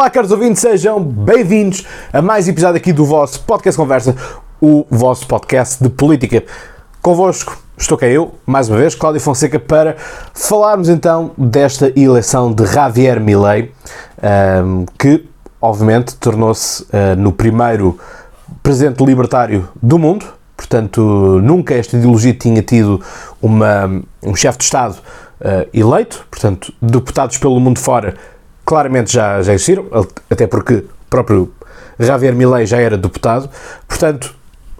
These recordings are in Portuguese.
Olá, caros ouvintes, sejam bem-vindos a mais um episódio aqui do vosso Podcast Conversa, o vosso podcast de política. Convosco estou cá eu, mais uma vez, Cláudio Fonseca, para falarmos então desta eleição de Javier Milei, um, que obviamente tornou-se uh, no primeiro presidente libertário do mundo. Portanto, nunca esta ideologia tinha tido uma, um chefe de Estado uh, eleito, portanto, deputados pelo mundo fora claramente já, já existiram, até porque o próprio Javier Milei já era deputado, portanto,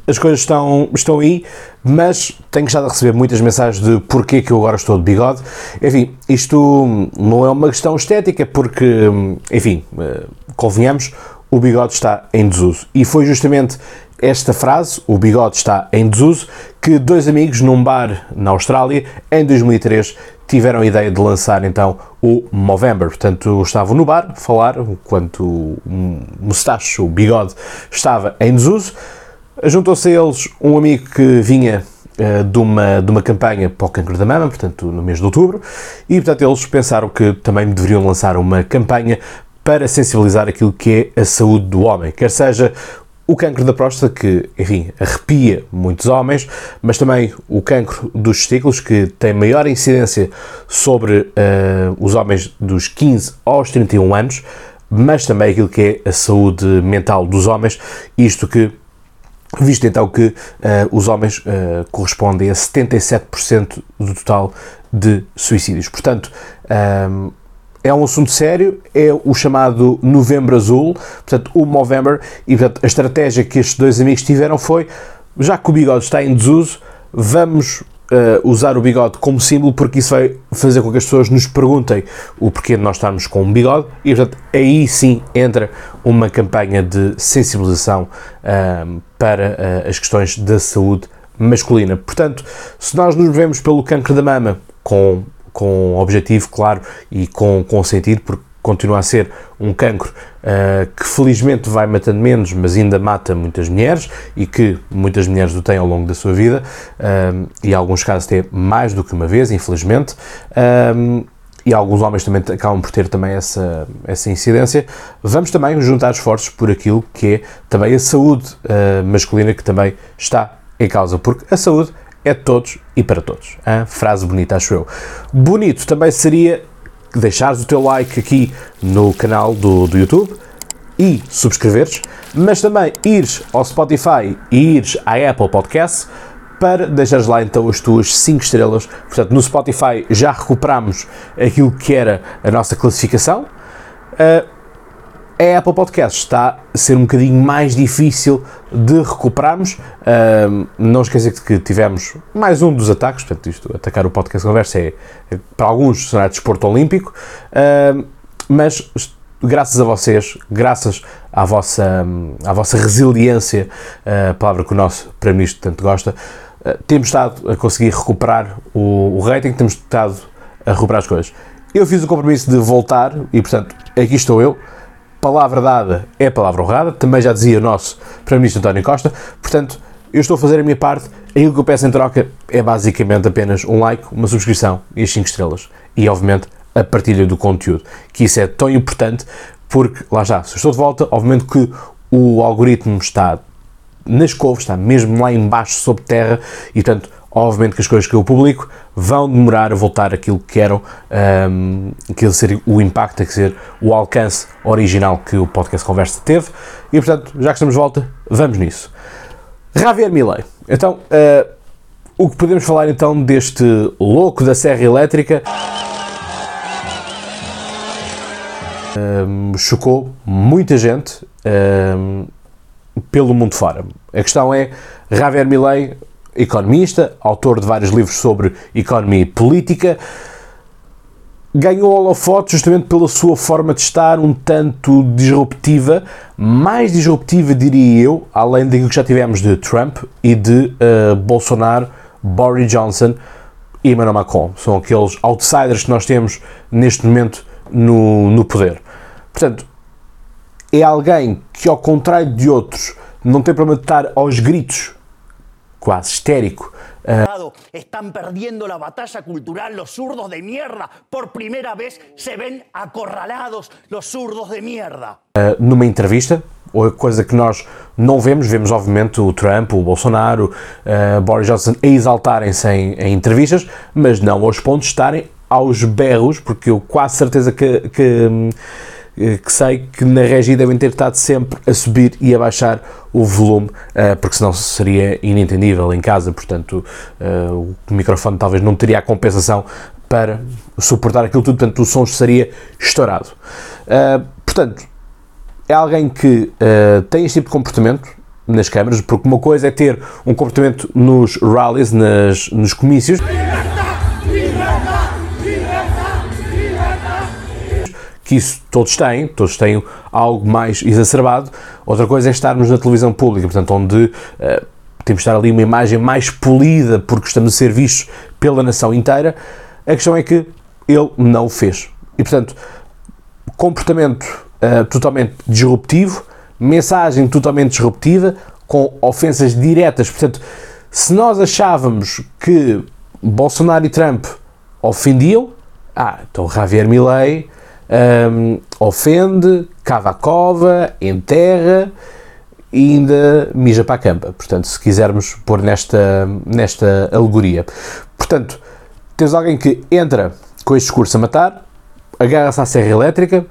as coisas estão, estão aí, mas tenho estado a receber muitas mensagens de porquê que eu agora estou de bigode. Enfim, isto não é uma questão estética, porque, enfim, eh, convenhamos, o bigode está em desuso. E foi justamente esta frase, o bigode está em desuso, que dois amigos num bar na Austrália, em 2003, tiveram a ideia de lançar então o Movember. Portanto, estavam no bar a falar, enquanto o mustache, o bigode, estava em desuso. Juntou-se a eles um amigo que vinha uh, de, uma, de uma campanha para o cancro da mama, portanto, no mês de outubro, e portanto eles pensaram que também deveriam lançar uma campanha para sensibilizar aquilo que é a saúde do homem, quer seja o cancro da próstata, que, enfim, arrepia muitos homens, mas também o cancro dos testículos, que tem maior incidência sobre uh, os homens dos 15 aos 31 anos, mas também aquilo que é a saúde mental dos homens, isto que visto então que uh, os homens uh, correspondem a 77% do total de suicídios. Portanto, é um assunto sério, é o chamado Novembro Azul, portanto, o Movember, e portanto, a estratégia que estes dois amigos tiveram foi, já que o bigode está em desuso, vamos uh, usar o bigode como símbolo, porque isso vai fazer com que as pessoas nos perguntem o porquê de nós estarmos com um bigode, e portanto, aí sim entra uma campanha de sensibilização uh, para uh, as questões da saúde masculina. Portanto, se nós nos movemos pelo cancro da mama com com objetivo, claro, e com, com sentido, porque continua a ser um cancro uh, que felizmente vai matando menos, mas ainda mata muitas mulheres e que muitas mulheres o têm ao longo da sua vida uh, e em alguns casos até mais do que uma vez, infelizmente. Uh, e alguns homens também acabam por ter também essa, essa incidência. Vamos também juntar esforços por aquilo que é também a saúde masculina que também está em causa, porque a saúde é de todos e para todos. Hein? Frase bonita, acho eu. Bonito também seria deixares o teu like aqui no canal do, do YouTube e subscreveres, mas também ires ao Spotify e ires à Apple Podcasts para deixares lá então as tuas 5 estrelas. Portanto, no Spotify já recuperamos aquilo que era a nossa classificação. Uh, a Apple Podcast está a ser um bocadinho mais difícil de recuperarmos. Não esquecer que tivemos mais um dos ataques, portanto, isto, atacar o podcast conversa é, é para alguns será desporto olímpico, mas graças a vocês, graças à vossa, à vossa resiliência, a palavra que o nosso Primeiro-Ministro tanto gosta, uh, temos estado a conseguir recuperar o, o rating, temos estado a recuperar as coisas. Eu fiz o compromisso de voltar e, portanto, aqui estou eu palavra dada é palavra honrada, também já dizia o nosso Primeiro-Ministro António Costa, portanto, eu estou a fazer a minha parte, aquilo que eu peço em troca é basicamente apenas um like, uma subscrição e as 5 estrelas. E, obviamente, a partilha do conteúdo, que isso é tão importante, porque, lá está, se eu estou de volta, obviamente que o algoritmo está nas couves, está mesmo lá embaixo, sob terra, e, portanto, obviamente que as coisas que eu publico vão demorar a voltar aquilo que eram, um, aquilo ser o impacto, a ser o alcance original que o podcast Conversa teve. E portanto, já que estamos de volta, vamos nisso. Javier Milei. Então, uh, o que podemos falar então deste louco da Serra Elétrica? Um, chocou muita gente um, pelo mundo fora. A questão é, Javier Milei economista, autor de vários livros sobre economia e política, ganhou holofote justamente pela sua forma de estar um tanto disruptiva, mais disruptiva diria eu, além daquilo que já tivemos de Trump e de uh, Bolsonaro, Boris Johnson e Emmanuel Macron. São aqueles outsiders que nós temos neste momento no, no poder. Portanto, é alguém que, ao contrário de outros, não tem problema de estar aos gritos quase histérico. Uh, Están perdiendo la batalla cultural los zurdos de mierda. Por primera vez se ven acorralados los zurdos de mierda. Uh, numa entrevista, coisa que nós não vemos, vemos obviamente o Trump, o Bolsonaro, uh, Boris Johnson a exaltarem-se em, em, entrevistas, mas não aos pontos de estarem aos berros, porque eu quase certeza que, que, que sei que na regi devem ter estado sempre a subir e a baixar o volume, uh, porque senão seria inentendível em casa, portanto uh, o microfone talvez não teria a compensação para suportar aquilo tudo, portanto o som estaria estourado. Portanto, é alguém que tem este tipo de comportamento nas câmaras, porque uma coisa é ter um comportamento nos rallies, nas, nos comícios. Que isso todos têm, todos têm algo mais exacerbado. Outra coisa é estarmos na televisão pública, portanto, onde uh, temos de estar ali uma imagem mais polida porque estamos a ser vistos pela nação inteira. A questão é que ele não o fez. E, portanto, comportamento uh, totalmente disruptivo, mensagem totalmente disruptiva, com ofensas diretas. Portanto, se nós achávamos que Bolsonaro e Trump ofendiam, ah, então Javier Milei um, ofende, cava a cova, enterra e ainda mija para a campa. Portanto, se quisermos pôr nesta, nesta alegoria. Portanto, temos alguém que entra com este discurso a matar, agarra-se à serra elétrica,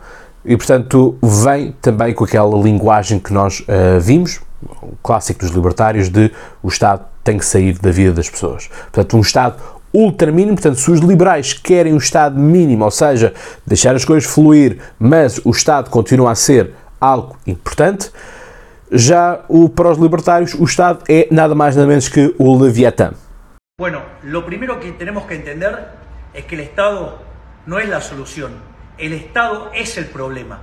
e portanto vem também com aquela linguagem que nós uh, vimos, o clássico dos libertários, de o Estado tem que sair da vida das pessoas. Portanto, um Estado ultra mínimo, portanto, se os liberais querem um Estado mínimo, ou seja, deixar as coisas fluir, mas o Estado continua a ser algo importante, já o, para os libertários o Estado é nada mais nada menos que o Leviatã. Bueno, lo primero que tenemos que entender es que el Estado no es la solución, El Estado es el problema.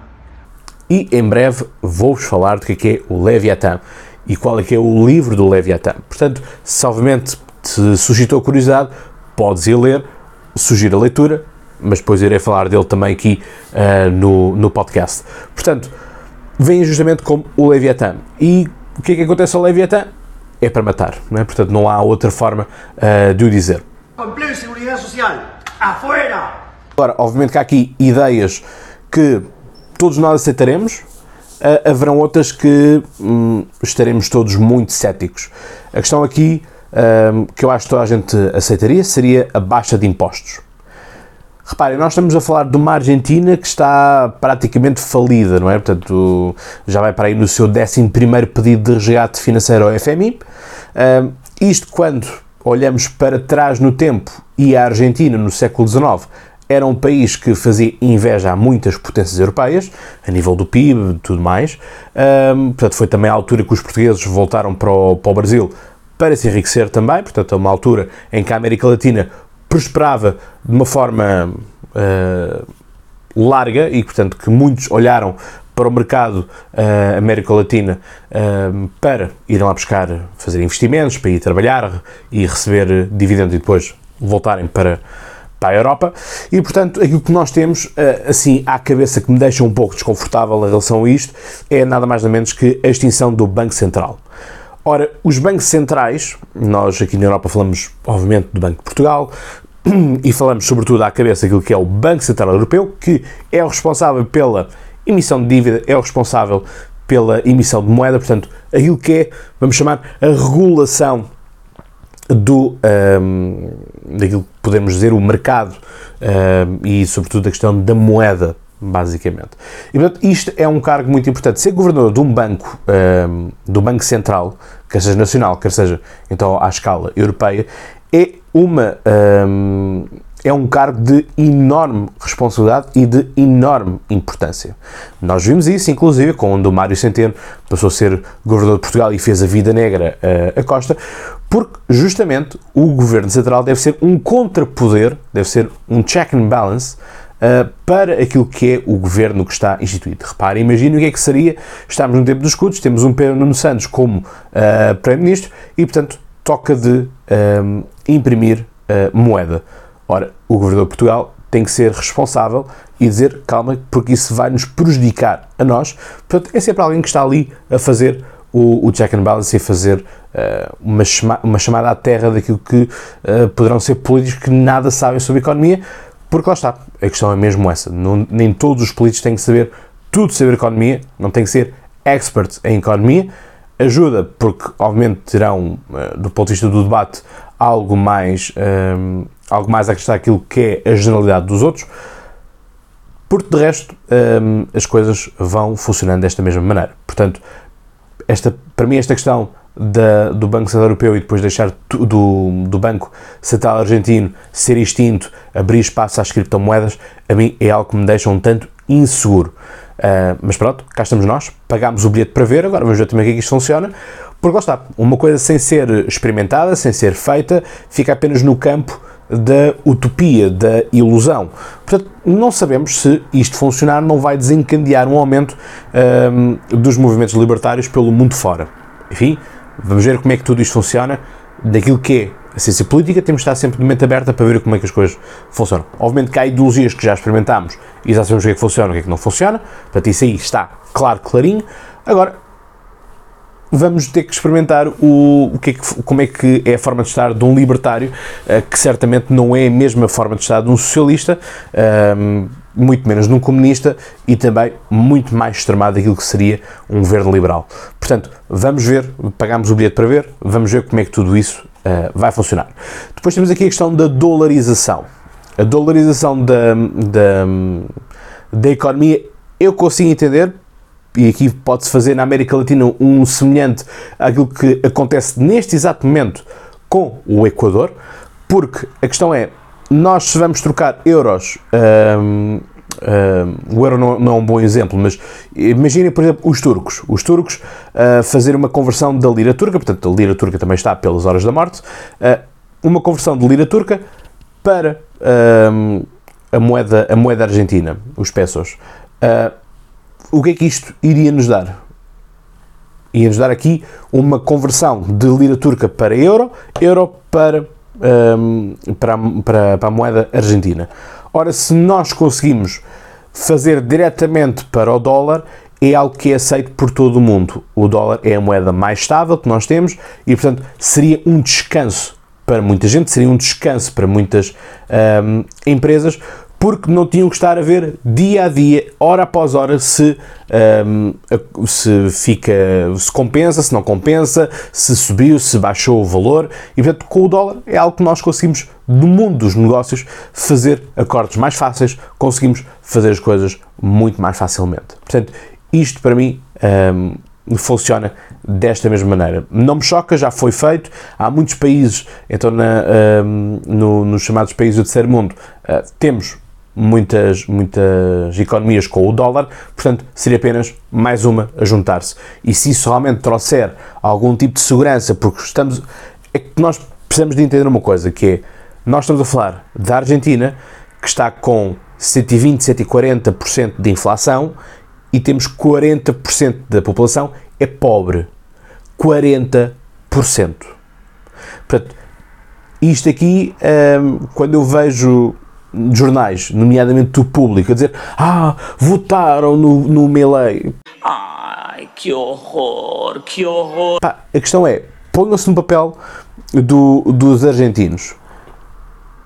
E em breve vou-vos falar do que é, é o Leviatã e qual é que é o livro do Leviatã. Portanto, se obviamente te suscitou curiosidade, podes ir ler, sugiro a leitura, mas depois irei falar dele também aqui uh, no, no podcast. Portanto, vem justamente como o Leviatã. E o que é que acontece ao Leviatã? É para matar, não é? Portanto, não há outra forma uh, de o dizer. Social, afuera! Agora, obviamente que há aqui ideias que todos nós aceitaremos, uh, haverão outras que hum, estaremos todos muito céticos. A questão aqui, um, que eu acho que toda a gente aceitaria, seria a baixa de impostos. Reparem, nós estamos a falar de uma Argentina que está praticamente falida, não é? Portanto, já vai para aí no seu 11 pedido de resgate financeiro ao FMI. Um, isto quando olhamos para trás no tempo e a Argentina no século XIX era um país que fazia inveja a muitas potências europeias, a nível do PIB e tudo mais. Um, portanto, foi também a altura que os portugueses voltaram para o, para o Brasil para se enriquecer também. Portanto, é uma altura em que a América Latina prosperava de uma forma uh, larga e, portanto, que muitos olharam para o mercado uh, América Latina uh, para irem lá buscar, fazer investimentos, para ir trabalhar e receber dividendos e depois voltarem para para a Europa e, portanto, aquilo que nós temos, assim, à cabeça que me deixa um pouco desconfortável em relação a isto, é nada mais nada menos que a extinção do Banco Central. Ora, os bancos centrais, nós aqui na Europa falamos, obviamente, do Banco de Portugal, e falamos sobretudo à cabeça aquilo que é o Banco Central Europeu, que é o responsável pela emissão de dívida, é o responsável pela emissão de moeda, portanto, aquilo que é, vamos chamar, a regulação do, um, daquilo que podemos dizer o mercado um, e sobretudo a questão da moeda basicamente. E portanto isto é um cargo muito importante. Ser governador de um banco, um, do Banco Central, quer seja nacional, quer seja então à escala europeia, é uma um, é um cargo de enorme responsabilidade e de enorme importância. Nós vimos isso, inclusive, quando o Mário Centeno passou a ser governador de Portugal e fez a vida negra uh, a Costa, porque justamente o governo central deve ser um contrapoder, deve ser um check and balance uh, para aquilo que é o governo que está instituído. Reparem, imaginem o que é que seria, estamos no tempo dos escudos, temos um Pedro Nuno Santos como uh, Primeiro-Ministro e, portanto, toca de imprimir moeda. Ora, o governador de Portugal tem que ser responsável e dizer calma, porque isso vai nos prejudicar a nós. Portanto, é sempre alguém que está ali a fazer o, o check and balance e fazer uma, chama, uma chamada à terra daquilo que poderão ser políticos que nada sabem sobre economia, porque lá está, a questão é mesmo essa. Não, nem todos os políticos têm que saber tudo sobre economia, não têm que ser experts em economia. Ajuda, porque obviamente terão, do ponto de vista do debate, algo mais, um, algo mais a acrescentar aquilo que é a generalidade dos outros, porque de resto um, as coisas vão funcionando desta mesma maneira. Portanto, esta, para mim esta questão da, do Banco Central Europeu e depois deixar do, do Banco Central Argentino ser extinto, abrir espaço às criptomoedas, a mim é algo que me deixa um tanto inseguro. Uh, mas pronto, cá estamos nós, pagámos o bilhete para ver, agora vamos ver também como é que isto funciona. Porque lá está, uma coisa sem ser experimentada, sem ser feita, fica apenas no campo da utopia, da ilusão. Portanto, não sabemos se isto funcionar não vai desencadear um aumento um, dos movimentos libertários pelo mundo fora. Enfim, vamos ver como é que tudo isto funciona. Daquilo que é a ciência política, temos de estar sempre de mente aberta para ver como é que as coisas funcionam. Obviamente que há ideologias que já experimentámos e já sabemos o que é que funciona e o que é que não funciona, portanto, isso aí está claro, clarinho. Agora, vamos ter que experimentar o, o que, é que como é que é a forma de estar de um libertário, uh, que certamente não é a mesma forma de estar de um socialista, muito menos de um comunista e também muito mais extremado daquilo que seria um verde liberal. Portanto, vamos ver, pagamos o bilhete para ver, vamos ver como é que tudo isso uh, vai funcionar. Depois temos aqui a questão da dolarização. A dolarização da, da, da economia eu consigo entender e aqui pode-se fazer na América Latina um semelhante àquilo que acontece neste exato momento com o Equador, porque a questão é, nós se vamos trocar euros, um, um, o euro não, não, é um bom exemplo, mas imaginem, por exemplo, os turcos. Os turcos uh, fazer uma conversão da lira turca, portanto, a lira turca também está pelas horas da morte, uh, uma conversão de lira turca para um, a, moeda, a moeda argentina, os pesos. Uh, o que é que isto iria nos dar? Ia nos dar aqui uma conversão de lira turca para euro, euro para, um, para, para, para a moeda argentina. Ora, se nós conseguimos fazer diretamente para o dólar, é algo que é aceito por todo o mundo. O dólar é a moeda mais estável que nós temos e, portanto, seria um descanso para muita gente, seria um descanso para muitas um, empresas, porque não tinham que estar a ver dia a dia, hora após hora, se, um, se fica, se compensa, se não compensa, se subiu, se baixou o valor. E portanto, com o dólar é algo que nós conseguimos, no mundo dos negócios, fazer acordos mais fáceis, conseguimos fazer as coisas muito mais facilmente. Portanto, isto para mim um, funciona desta mesma maneira. Não me choca, já foi feito. Há muitos países, então na, um, no, nos chamados países do terceiro mundo, uh, temos muitas, muitas economias com o dólar, portanto, seria apenas mais uma a juntar-se. E se isso realmente trouxer algum tipo de segurança, porque estamos. É que nós precisamos de entender uma coisa, que é, nós estamos a falar da Argentina, que está com 120, 140% de inflação, e temos 40% da população é pobre. 40%. Portanto, isto aqui, hum, quando eu vejo jornais, nomeadamente do público, a dizer ah, votaram no, no Melee. Ai, que horror, que horror. Pá, a questão é, ponham-se no papel do, dos argentinos.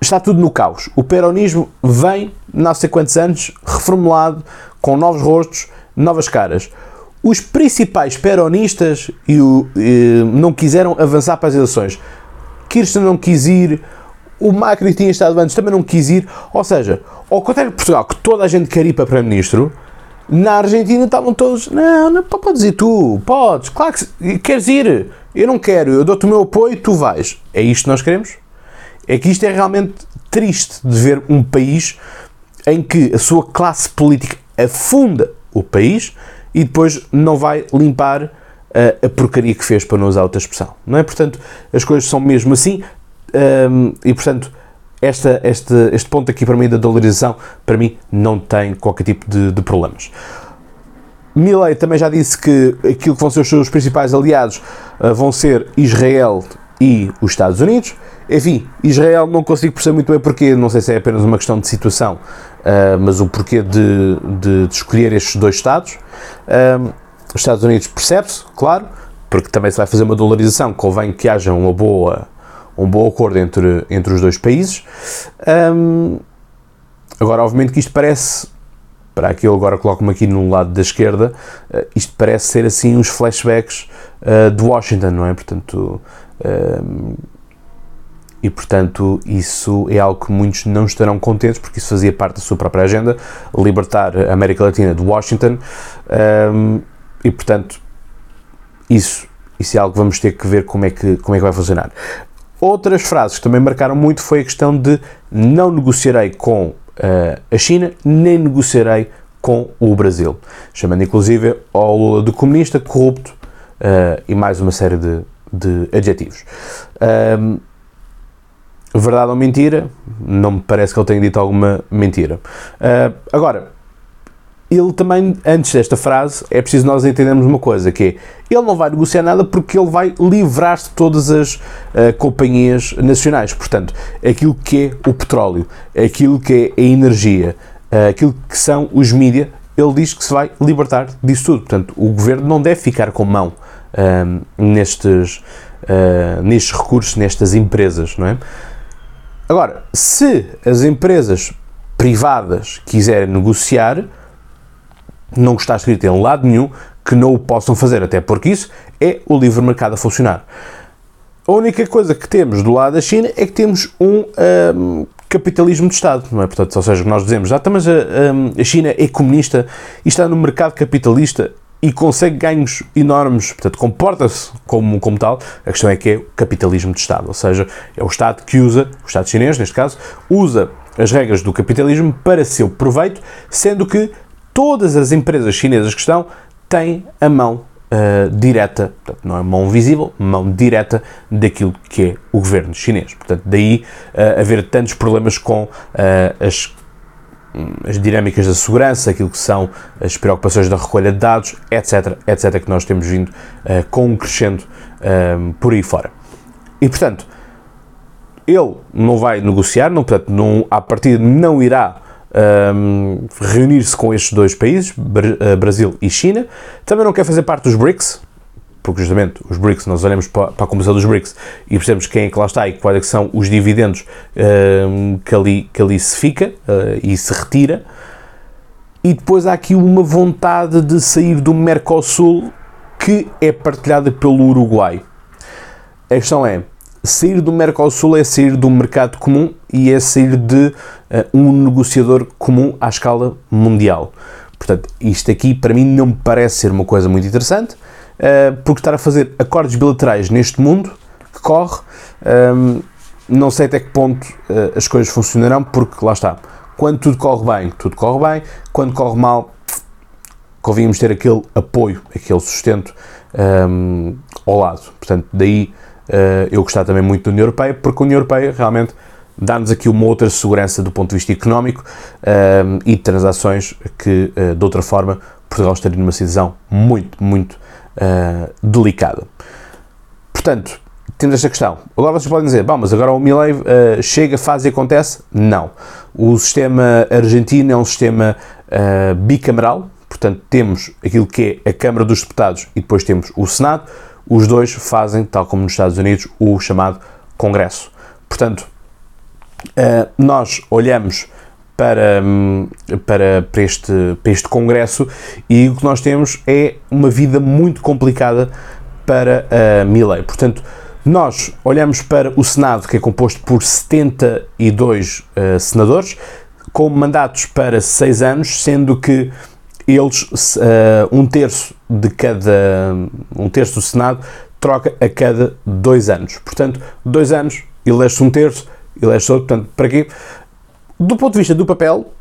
Está tudo no caos. O peronismo vem, não sei quantos anos, reformulado, com novos rostos, novas caras. Os principais peronistas e o, e, não quiseram avançar para as eleições. Kirchner não quis ir, o Macri tinha estado antes, também não quis ir. Ou seja, ao contrário de Portugal, que toda a gente quer ir para Primeiro-Ministro, na Argentina estavam todos, não, não, podes ir tu, podes, claro que queres ir, eu não quero, eu dou-te o meu apoio, tu vais. É isto que nós queremos? É que isto é realmente triste de ver um país em que a sua classe política afunda o país e depois não vai limpar a, a porcaria que fez, para não usar outra expressão. Não é? Portanto, as coisas são mesmo assim. Um, e portanto, esta, este, este ponto aqui para mim da dolarização, para mim, não tem qualquer tipo de, de problemas. Milley também já disse que aquilo que vão ser os seus principais aliados uh, vão ser Israel e os Estados Unidos. Enfim, Israel não consigo perceber muito bem porquê, não sei se é apenas uma questão de situação, uh, mas o porquê de, de, de, escolher estes dois Estados. Uh, os Estados Unidos percebe-se, claro, porque também se vai fazer uma dolarização, convém que haja uma boa, um bom acordo entre, entre os dois países. Um, agora, obviamente que isto parece, para aqui eu agora coloco-me aqui no lado da esquerda, uh, isto parece ser assim uns flashbacks uh, de Washington, não é? Portanto, um, e portanto isso é algo que muitos não estarão contentes porque isso fazia parte da sua própria agenda, libertar a América Latina de Washington um, e portanto isso, isso é algo que vamos ter que ver como é que, como é que vai funcionar. Outras frases que também marcaram muito foi a questão de não negociarei com uh, a China, nem negociarei com o Brasil, chamando inclusive ao Lula de comunista, corrupto uh, e mais uma série de, de adjetivos. Um, verdade ou mentira? Não me parece que ele tenha dito alguma mentira. Uh, agora, ele também, antes desta frase, é preciso nós entendermos uma coisa, que é, ele não vai negociar nada porque ele vai livrar-se de todas as uh, companhias nacionais. Portanto, aquilo que é o petróleo, aquilo que é a energia, uh, aquilo que são os mídias, ele diz que se vai libertar disso tudo. Portanto, o governo não deve ficar com mão uh, nestes, nestes recursos, nestas empresas, não é? Agora, se as empresas privadas quiserem negociar, não está escrito em lado nenhum que não o possam fazer, até porque isso é o livre mercado a funcionar. A única coisa que temos do lado da China é que temos um, um capitalismo de Estado, não é? Portanto, ou seja, nós dizemos, ah, mas a, a China é comunista e está no mercado capitalista e consegue ganhos enormes, portanto, comporta-se como, como tal. A questão é que é o capitalismo de Estado, ou seja, é o Estado que usa, o Estado chinês, neste caso, usa as regras do capitalismo para seu proveito, sendo que todas as empresas chinesas que estão têm a mão uh, direta, portanto, não é mão visível, mão direta daquilo que é o governo chinês. Portanto, daí uh, haver tantos problemas com uh, as, as dinâmicas da segurança, aquilo que são as preocupações da recolha de dados, etc., etc., que nós temos vindo com um crescendo por aí fora. E, portanto, ele não vai negociar, não, portanto, não, à partida não irá um, reunir-se com estes dois países, eh, Brasil e China. Também não quer fazer parte dos BRICS, porque justamente os BRICS, nós olhamos para, a composição dos BRICS e percebemos quem é que lá está e quais é são os dividendos um, que, ali, que ali se fica uh, e se retira. E depois há aqui uma vontade de sair do Mercosul que é partilhada pelo Uruguai. A questão é, sair do Mercosul é sair do mercado comum e é sair de uh, um negociador comum à escala mundial. Portanto, isto aqui para mim não me parece ser uma coisa muito interessante, uh, porque estar a fazer acordos bilaterais neste mundo que corre, um, ehm, não sei até que ponto uh, as coisas funcionarão, porque lá está, quando tudo corre bem, tudo corre bem, quando corre mal, convinhamos ter aquele apoio, aquele sustento um, ehm, ao lado. Portanto, daí eu gostar também muito da União Europeia, porque a União Europeia realmente dá-nos aqui uma outra segurança do ponto de vista económico uh, e de transações que, uh, de outra forma, Portugal estaria numa situação muito, muito delicada. Portanto, temos esta questão. Agora vocês podem dizer, bom, mas agora o Milley uh, chega, faz e acontece? Não. O sistema argentino é um sistema uh, bicameral, portanto temos aquilo que é a Câmara dos Deputados e depois temos o Senado os dois fazem, tal como nos Estados Unidos, o chamado Congresso. Portanto, eh, nós olhamos para, hum, para, para, este, para este Congresso e o que nós temos é uma vida muito complicada para a Milley. Portanto, nós olhamos para o Senado, que é composto por 72 uh, senadores, com mandatos para 6 anos, sendo que eles, uh, um terço de cada, um terço do Senado troca a cada dois anos. Portanto, dois anos, elege-se um terço, elege-se outro. Portanto, para quê? Do ponto de vista do papel,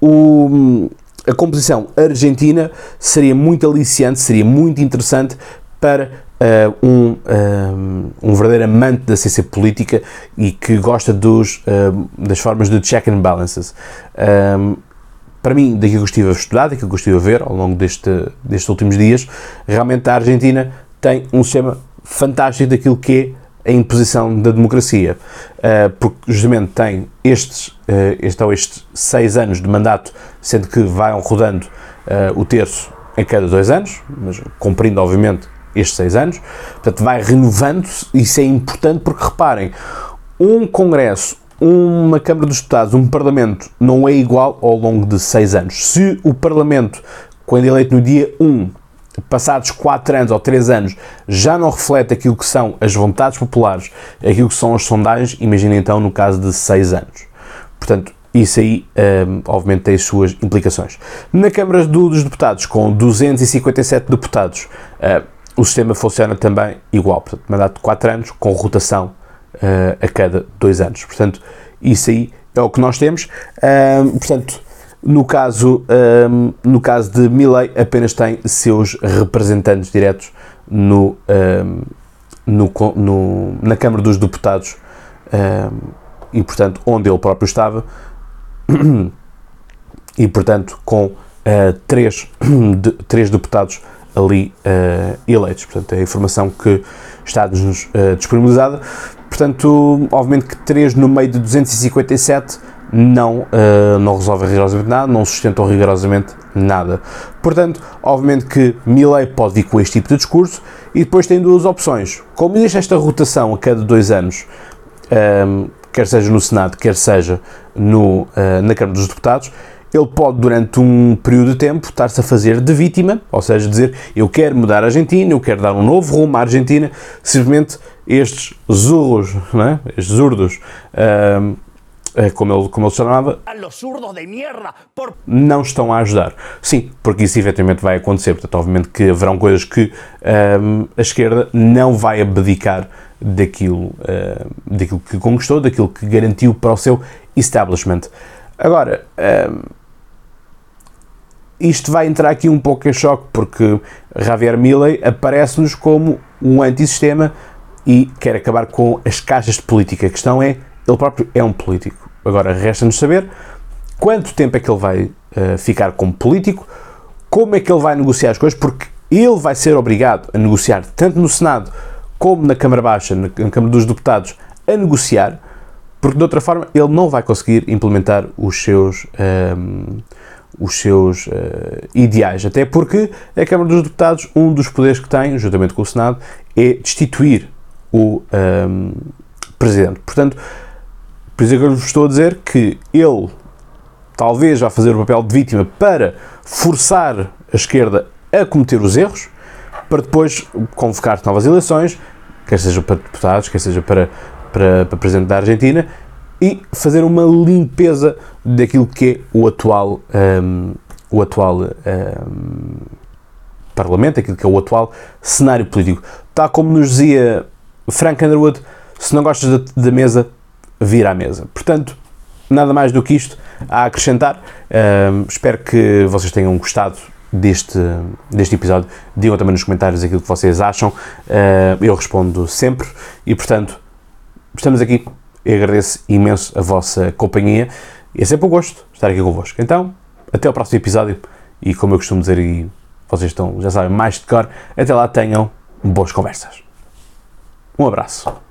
o, a composição argentina seria muito aliciante, seria muito interessante para uh, um, uh, um verdadeiro amante da ciência política e que gosta dos, uh, das formas de check and balances para mim, daquilo que eu estive a estudar, daquilo que eu estive a ver ao longo deste, destes últimos dias, realmente a Argentina tem um sistema fantástico daquilo que é a imposição da democracia, uh, porque justamente tem estes, uh, este, ou estes seis anos de mandato, sendo que vão rodando uh, o terço em cada dois anos, mas cumprindo, obviamente, estes seis anos, portanto vai renovando-se, isso é importante porque reparem, um Congresso, uma Câmara dos Deputados, um Parlamento não é igual ao longo de seis anos. Se o Parlamento, quando eleito no dia 1, passados 4 anos ou 3 anos, já não reflete aquilo que são as vontades populares, aquilo que são as sondagens, imagina então no caso de 6 anos. Portanto, isso aí, um, obviamente, tem as suas implicações. Na Câmara dos Deputados, com 257 deputados, uh, o sistema funciona também igual. Portanto, mandato de 4 anos, com rotação uh, a cada 2 anos. Portanto, isso aí é o que nós temos. Uh, portanto, no caso, no caso de Milley, apenas tem seus representantes diretos no, no, no, na Câmara dos Deputados e, portanto, onde ele próprio estava, e, portanto, com uh, três, de, três deputados ali uh, eleitos. Portanto, é a informação que está-nos uh, disponibilizada. Portanto, obviamente que três no meio de 257 não, uh, não resolvem rigorosamente nada, não sustentam rigorosamente nada. Portanto, obviamente que Milley pode vir com este tipo de discurso e depois tem duas opções. Como existe esta rotação a cada dois anos, um, ehm, quer seja no Senado, quer seja no, uh, na Câmara dos Deputados, ele pode, durante um período de tempo, estar-se a fazer de vítima, ou seja, dizer eu quero mudar a Argentina, eu quero dar um novo rumo à Argentina, simplesmente estes zurros, é? estes zurdos, uh, é, como ele, como ele chamava, não estão a ajudar. Sim, porque isso efetivamente vai acontecer. Portanto, obviamente que haverão coisas que um, a esquerda não vai abdicar daquilo, daquilo que conquistou, daquilo que garantiu para o seu establishment. Agora, um, isto vai entrar aqui um pouco em choque, porque Javier Milei aparece-nos como um antissistema e quer acabar com as caixas de política. A questão é, ele próprio é um político. Agora resta-nos saber quanto tempo é que ele vai uh, ficar como político, como é que ele vai negociar as coisas, porque ele vai ser obrigado a negociar tanto no Senado como na Câmara Baixa, na Câmara dos Deputados, a negociar, porque de outra forma ele não vai conseguir implementar os seus, um, ehm, os seus uh, ideais. Até porque a Câmara dos Deputados, um dos poderes que tem, juntamente com o Senado, é destituir o um, ehm, Presidente. Portanto, por isso é que eu vos estou a dizer que ele talvez vá fazer o papel de vítima para forçar a esquerda a cometer os erros, para depois convocar novas eleições, quer seja para deputados, quer seja para, para, para presidente da Argentina, e fazer uma limpeza daquilo que é o atual, um, o atual um, Parlamento, aquilo que é o atual cenário político. Tal como nos dizia Frank Underwood, se não gostas da, da mesa, vir à mesa. Portanto, nada mais do que isto a acrescentar. Uh, espero que vocês tenham gostado deste, deste episódio. Digam também nos comentários aquilo que vocês acham. Uh, eu respondo sempre e, portanto, estamos aqui. Eu agradeço imenso a vossa companhia e é sempre um gosto estar aqui convosco. Então, até ao próximo episódio e, como eu costumo dizer, e vocês estão, já sabem, mais de cor, até lá tenham boas conversas. Um abraço.